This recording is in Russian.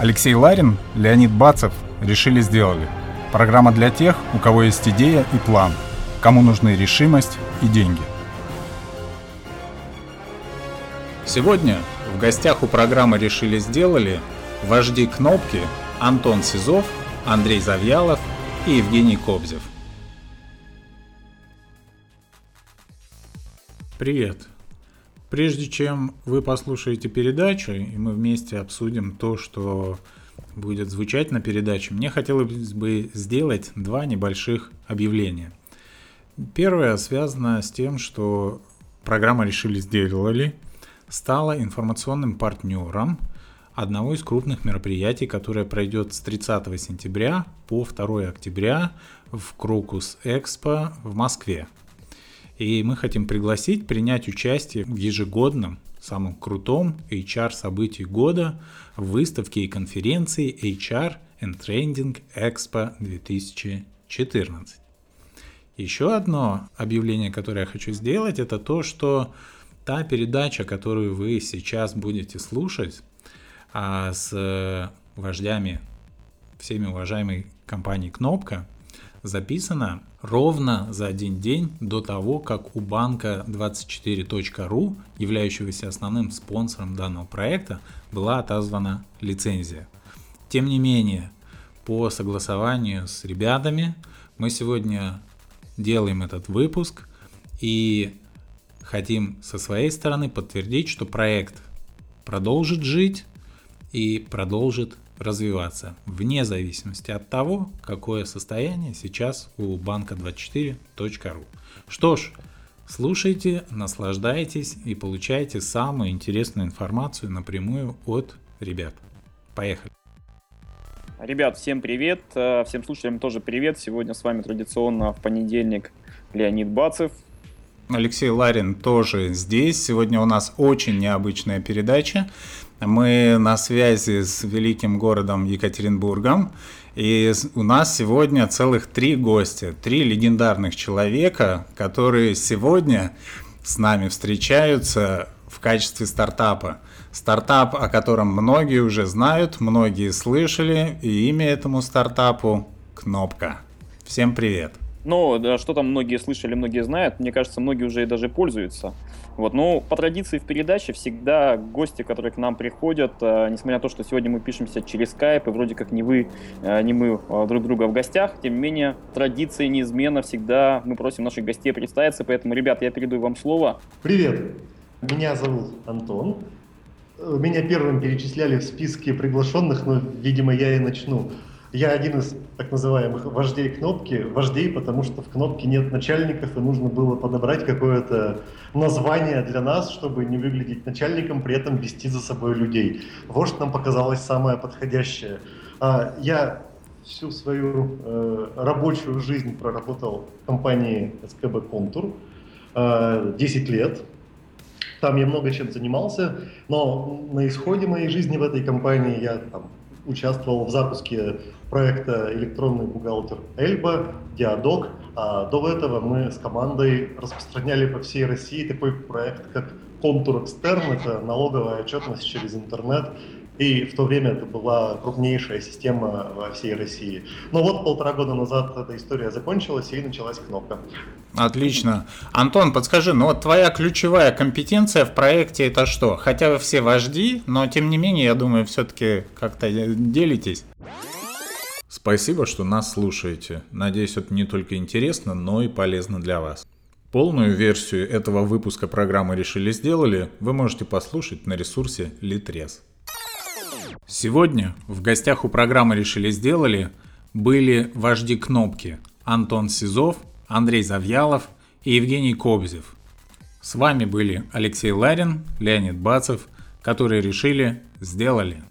Алексей Ларин, Леонид Бацев решили сделали. Программа для тех, у кого есть идея и план, кому нужны решимость и деньги. Сегодня в гостях у программы «Решили сделали» вожди кнопки Антон Сизов, Андрей Завьялов и Евгений Кобзев. Привет! Прежде чем вы послушаете передачу, и мы вместе обсудим то, что будет звучать на передаче, мне хотелось бы сделать два небольших объявления. Первое связано с тем, что программа «Решили сделали» стала информационным партнером одного из крупных мероприятий, которое пройдет с 30 сентября по 2 октября в Крокус Экспо в Москве. И мы хотим пригласить принять участие в ежегодном, самом крутом HR событии года в выставке и конференции HR and Trending Expo 2014. Еще одно объявление, которое я хочу сделать, это то, что та передача, которую вы сейчас будете слушать а, с вождями всеми уважаемой компании Кнопка, записана ровно за один день до того, как у банка 24.ru, являющегося основным спонсором данного проекта, была отозвана лицензия. Тем не менее, по согласованию с ребятами мы сегодня делаем этот выпуск и хотим со своей стороны подтвердить, что проект продолжит жить и продолжит развиваться, вне зависимости от того, какое состояние сейчас у банка24.ру. Что ж, слушайте, наслаждайтесь и получайте самую интересную информацию напрямую от ребят. Поехали! Ребят, всем привет, э, всем слушателям тоже привет. Сегодня с вами традиционно в понедельник Леонид Бацев. Алексей Ларин тоже здесь. Сегодня у нас очень необычная передача. Мы на связи с великим городом Екатеринбургом. И у нас сегодня целых три гостя, три легендарных человека, которые сегодня с нами встречаются в качестве стартапа. Стартап, о котором многие уже знают, многие слышали, и имя этому стартапу – Кнопка. Всем привет! Ну, да, что там многие слышали, многие знают, мне кажется, многие уже и даже пользуются. Вот, ну, по традиции в передаче всегда гости, которые к нам приходят, э, несмотря на то, что сегодня мы пишемся через скайп, и вроде как не вы, э, не мы э, друг друга в гостях, тем не менее, традиция неизменно всегда мы просим наших гостей представиться, поэтому, ребят, я передаю вам слово. Привет, меня зовут Антон. Меня первым перечисляли в списке приглашенных, но, видимо, я и начну. Я один из так называемых вождей кнопки. Вождей, потому что в кнопке нет начальников, и нужно было подобрать какое-то название для нас, чтобы не выглядеть начальником, при этом вести за собой людей. Вождь нам показалось самое подходящее. А, я всю свою э, рабочую жизнь проработал в компании СКБ «Контур» 10 э, лет. Там я много чем занимался, но на исходе моей жизни в этой компании я там, участвовал в запуске проекта «Электронный бухгалтер Эльба», «Диадок», а до этого мы с командой распространяли по всей России такой проект, как «Контур Экстерн», это налоговая отчетность через интернет, и в то время это была крупнейшая система во всей России. Но вот полтора года назад эта история закончилась и началась кнопка. Отлично. Антон, подскажи, ну вот твоя ключевая компетенция в проекте это что? Хотя вы все вожди, но тем не менее, я думаю, все-таки как-то делитесь. Спасибо, что нас слушаете. Надеюсь, это не только интересно, но и полезно для вас. Полную версию этого выпуска программы «Решили сделали» вы можете послушать на ресурсе Litres. Сегодня в гостях у программы «Решили сделали» были вожди кнопки Антон Сизов, Андрей Завьялов и Евгений Кобзев. С вами были Алексей Ларин, Леонид Бацев, которые решили, сделали.